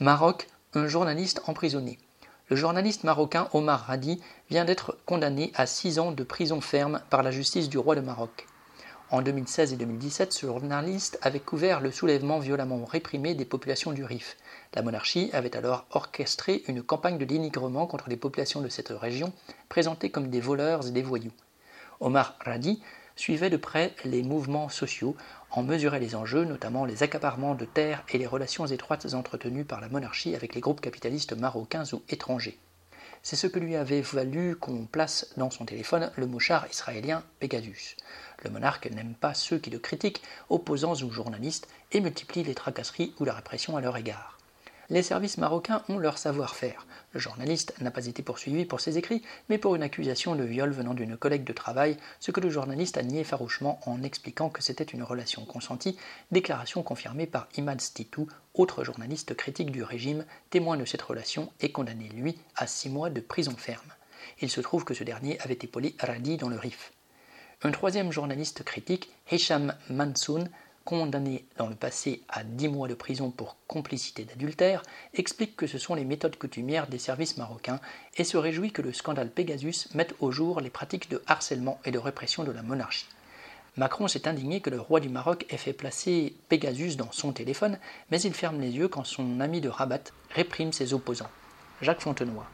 Maroc, un journaliste emprisonné. Le journaliste marocain Omar Radi vient d'être condamné à six ans de prison ferme par la justice du roi de Maroc. En 2016 et 2017, ce journaliste avait couvert le soulèvement violemment réprimé des populations du Rif. La monarchie avait alors orchestré une campagne de dénigrement contre les populations de cette région, présentées comme des voleurs et des voyous. Omar Radi suivait de près les mouvements sociaux, en mesurait les enjeux, notamment les accaparements de terres et les relations étroites entretenues par la monarchie avec les groupes capitalistes marocains ou étrangers. C'est ce que lui avait valu qu'on place dans son téléphone le mouchard israélien Pegasus. Le monarque n'aime pas ceux qui le critiquent, opposants ou journalistes, et multiplie les tracasseries ou la répression à leur égard. Les services marocains ont leur savoir-faire. Le journaliste n'a pas été poursuivi pour ses écrits, mais pour une accusation de viol venant d'une collègue de travail, ce que le journaliste a nié farouchement en expliquant que c'était une relation consentie, déclaration confirmée par Imad Stitou, autre journaliste critique du régime, témoin de cette relation et condamné, lui, à six mois de prison ferme. Il se trouve que ce dernier avait épaulé Radi dans le RIF. Un troisième journaliste critique, Hicham Mansoun, condamné dans le passé à 10 mois de prison pour complicité d'adultère, explique que ce sont les méthodes coutumières des services marocains et se réjouit que le scandale Pegasus mette au jour les pratiques de harcèlement et de répression de la monarchie. Macron s'est indigné que le roi du Maroc ait fait placer Pegasus dans son téléphone, mais il ferme les yeux quand son ami de Rabat réprime ses opposants. Jacques Fontenoy.